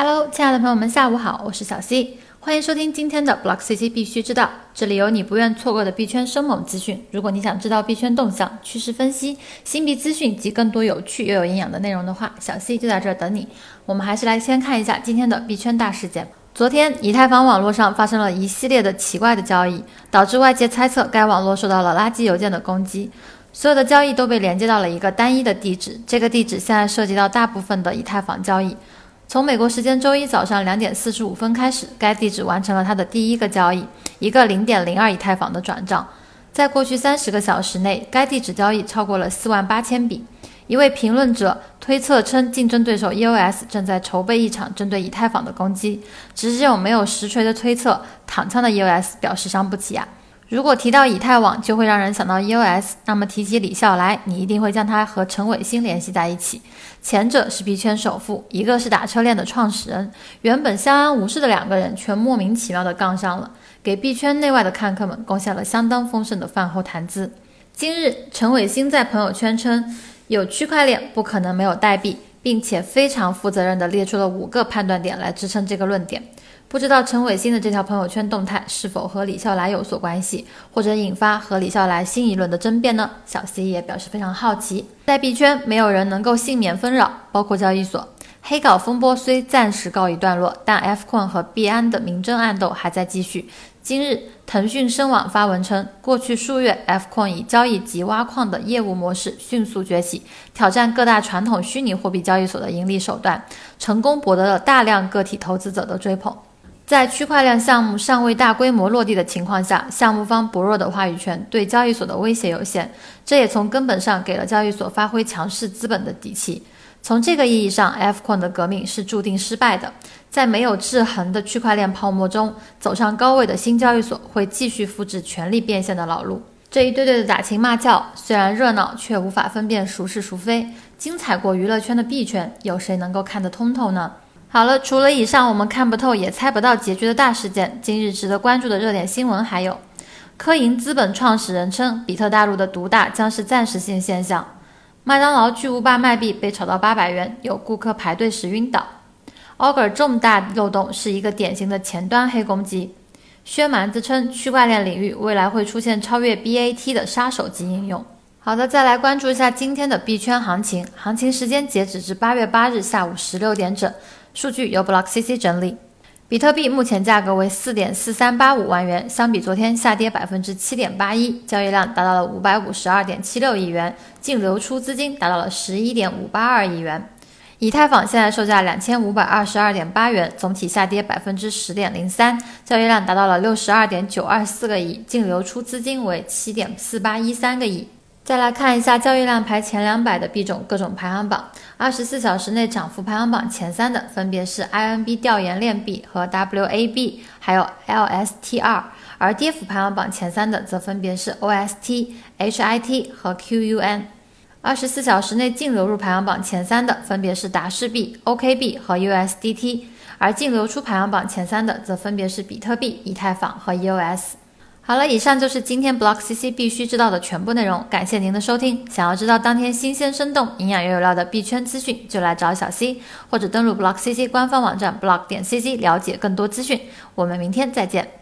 Hello，亲爱的朋友们，下午好，我是小 C，欢迎收听今天的 Block CC 必须知道，这里有你不愿错过的币圈生猛资讯。如果你想知道币圈动向、趋势分析、新币资讯及更多有趣又有营养的内容的话，小 C 就在这儿等你。我们还是来先看一下今天的币圈大事件。昨天，以太坊网络上发生了一系列的奇怪的交易，导致外界猜测该网络受到了垃圾邮件的攻击。所有的交易都被连接到了一个单一的地址，这个地址现在涉及到大部分的以太坊交易。从美国时间周一早上两点四十五分开始，该地址完成了它的第一个交易，一个零点零二以太坊的转账。在过去三十个小时内，该地址交易超过了四万八千笔。一位评论者推测称，竞争对手 EOS 正在筹备一场针对以太坊的攻击。只是这种没有实锤的推测，躺枪的 EOS 表示伤不起啊。如果提到以太网，就会让人想到 EOS。那么提起李笑来，你一定会将他和陈伟星联系在一起。前者是币圈首富，一个是打车链的创始人。原本相安无事的两个人，却莫名其妙的杠上了，给币圈内外的看客们贡献了相当丰盛的饭后谈资。今日，陈伟星在朋友圈称，有区块链不可能没有代币，并且非常负责任地列出了五个判断点来支撑这个论点。不知道陈伟星的这条朋友圈动态是否和李笑来有所关系，或者引发和李笑来新一轮的争辩呢？小 C 也表示非常好奇。在币圈，没有人能够幸免纷扰，包括交易所。黑稿风波虽暂时告一段落，但 Fcoin 和币安的明争暗斗还在继续。今日，腾讯深网发文称，过去数月，Fcoin 以交易及挖矿的业务模式迅速崛起，挑战各大传统虚拟货币交易所的盈利手段，成功博得了大量个体投资者的追捧。在区块链项目尚未大规模落地的情况下，项目方薄弱的话语权对交易所的威胁有限，这也从根本上给了交易所发挥强势资本的底气。从这个意义上，Fcoin 的革命是注定失败的。在没有制衡的区块链泡沫中，走上高位的新交易所会继续复制权力变现的老路。这一对对的打情骂俏，虽然热闹，却无法分辨孰是孰非。精彩过娱乐圈的币圈，有谁能够看得通透呢？好了，除了以上我们看不透也猜不到结局的大事件，今日值得关注的热点新闻还有：科银资本创始人称，比特大陆的独大将是暂时性现象；麦当劳巨无霸卖币被炒到八百元，有顾客排队时晕倒；Augur 重大漏洞是一个典型的前端黑攻击；薛蛮子称，区块链领域未来会出现超越 BAT 的杀手级应用。好的，再来关注一下今天的币圈行情，行情时间截止至八月八日下午十六点整。数据由 Block CC 整理，比特币目前价格为四点四三八五万元，相比昨天下跌百分之七点八一，交易量达到了五百五十二点七六亿元，净流出资金达到了十一点五八二亿元。以太坊现在售价两千五百二十二点八元，总体下跌百分之十点零三，交易量达到了六十二点九二四个亿，净流出资金为七点四八一三个亿。再来看一下交易量排前两百的币种各种排行榜，二十四小时内涨幅排行榜前三的分别是 INB 调研链币和 WAB，还有 LSTR，而跌幅排行榜前三的则分别是 OST、HIT 和 QUN。二十四小时内净流入排行榜前三的分别是达氏币、OKB 和 USDT，而净流出排行榜前三的则分别是比特币、以太坊和 EOS。好了，以上就是今天 Block CC 必须知道的全部内容。感谢您的收听。想要知道当天新鲜、生动、营养又有料的币圈资讯，就来找小 C，或者登录 Block CC 官方网站 block 点 cc 了解更多资讯。我们明天再见。